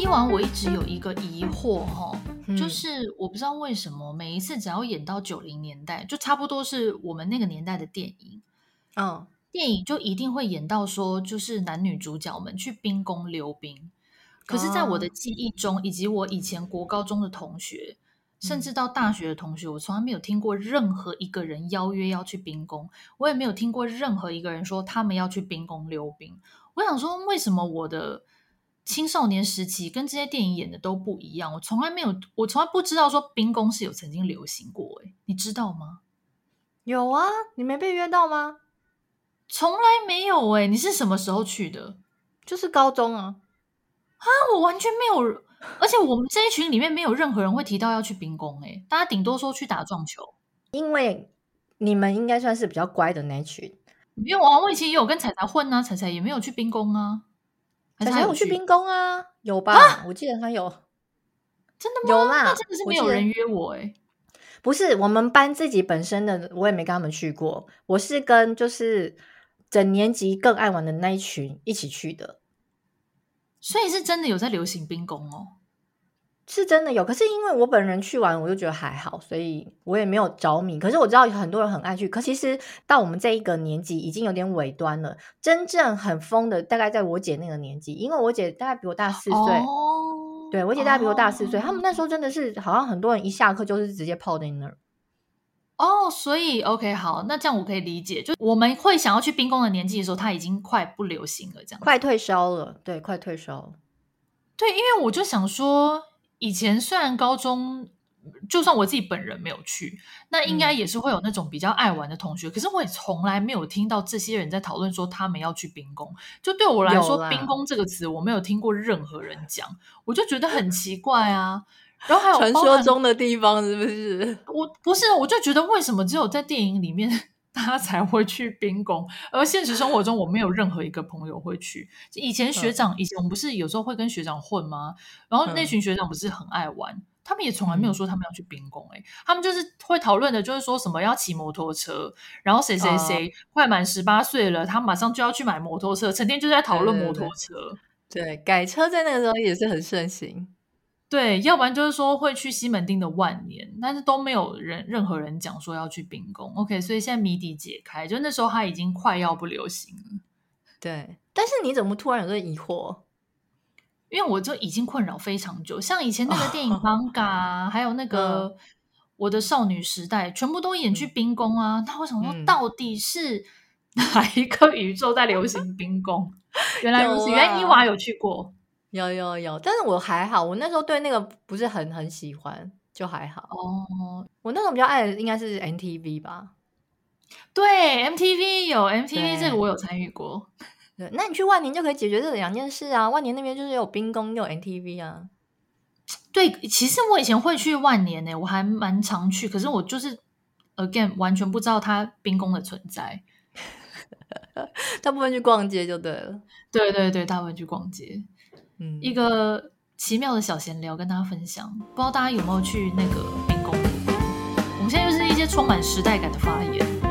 伊娃，我一直有一个疑惑哈，嗯、就是我不知道为什么每一次只要演到九零年代，就差不多是我们那个年代的电影，嗯，电影就一定会演到说，就是男女主角们去冰宫溜冰。可是，在我的记忆中，哦、以及我以前国高中的同学，甚至到大学的同学，我从来没有听过任何一个人邀约要去冰宫，我也没有听过任何一个人说他们要去冰宫溜冰。我想说，为什么我的青少年时期跟这些电影演的都不一样？我从来没有，我从来不知道说冰宫是有曾经流行过。诶，你知道吗？有啊，你没被约到吗？从来没有诶，你是什么时候去的？就是高中啊。啊，我完全没有，而且我们这一群里面没有任何人会提到要去冰宫。诶，大家顶多说去打撞球，因为你们应该算是比较乖的那一群。没有啊，我以前也有跟彩彩混啊，彩彩也没有去冰宫啊。彩彩有去冰宫啊？有吧？啊、我记得他有，真的吗？有啦，那真的是没有人约我哎、欸。不是，我们班自己本身的，我也没跟他们去过。我是跟就是整年级更爱玩的那一群一起去的。所以是真的有在流行冰宫哦，是真的有。可是因为我本人去完，我就觉得还好，所以我也没有着迷。可是我知道有很多人很爱去。可其实到我们这一个年纪已经有点尾端了。真正很疯的，大概在我姐那个年纪，因为我姐大概比我大四岁。哦，对，我姐大概比我大四岁。哦，他们那时候真的是好像很多人一下课就是直接泡在那儿。哦，所以 OK 好，那这样我可以理解，就我们会想要去冰宫的年纪的时候，它已经快不流行了，这样快退烧了，对，快退烧了。对，因为我就想说，以前虽然高中，就算我自己本人没有去，那应该也是会有那种比较爱玩的同学，嗯、可是我也从来没有听到这些人在讨论说他们要去冰宫。就对我来说，冰宫这个词我没有听过任何人讲，我就觉得很 奇怪啊。然后还有传说中的地方是不是？我不是，我就觉得为什么只有在电影里面大家才会去冰宫，而现实生活中我没有任何一个朋友会去。以前学长，以前我们不是有时候会跟学长混吗？然后那群学长不是很爱玩，他们也从来没有说他们要去冰宫。诶，他们就是会讨论的，就是说什么要骑摩托车，然后谁谁谁快满十八岁了，他马上就要去买摩托车，成天就在讨论摩托车。对，对，对，改车在那个时候也是很盛行。对，要不然就是说会去西门町的万年，但是都没有人任何人讲说要去冰宫。OK，所以现在谜底解开，就那时候他已经快要不流行了。对，但是你怎么突然有这个疑惑？因为我就已经困扰非常久，像以前那个电影《艋舺》还有那个《我的少女时代》，全部都演去冰宫啊。那我想说，到底是哪一个宇宙在流行冰宫？原来如此，原来伊娃有去过。有有有，但是我还好，我那时候对那个不是很很喜欢，就还好。哦，我那时候比较爱的应该是 MTV 吧？对，MTV 有 MTV 这个我有参与过。对，那你去万年就可以解决这两件事啊。万年那边就是有冰宫又有 MTV 啊。对，其实我以前会去万年呢、欸，我还蛮常去，可是我就是 again 完全不知道它冰宫的存在。大部分去逛街就对了。对对对，大部分去逛街。嗯，一个奇妙的小闲聊跟大家分享，不知道大家有没有去那个冰宫？我们现在就是一些充满时代感的发言。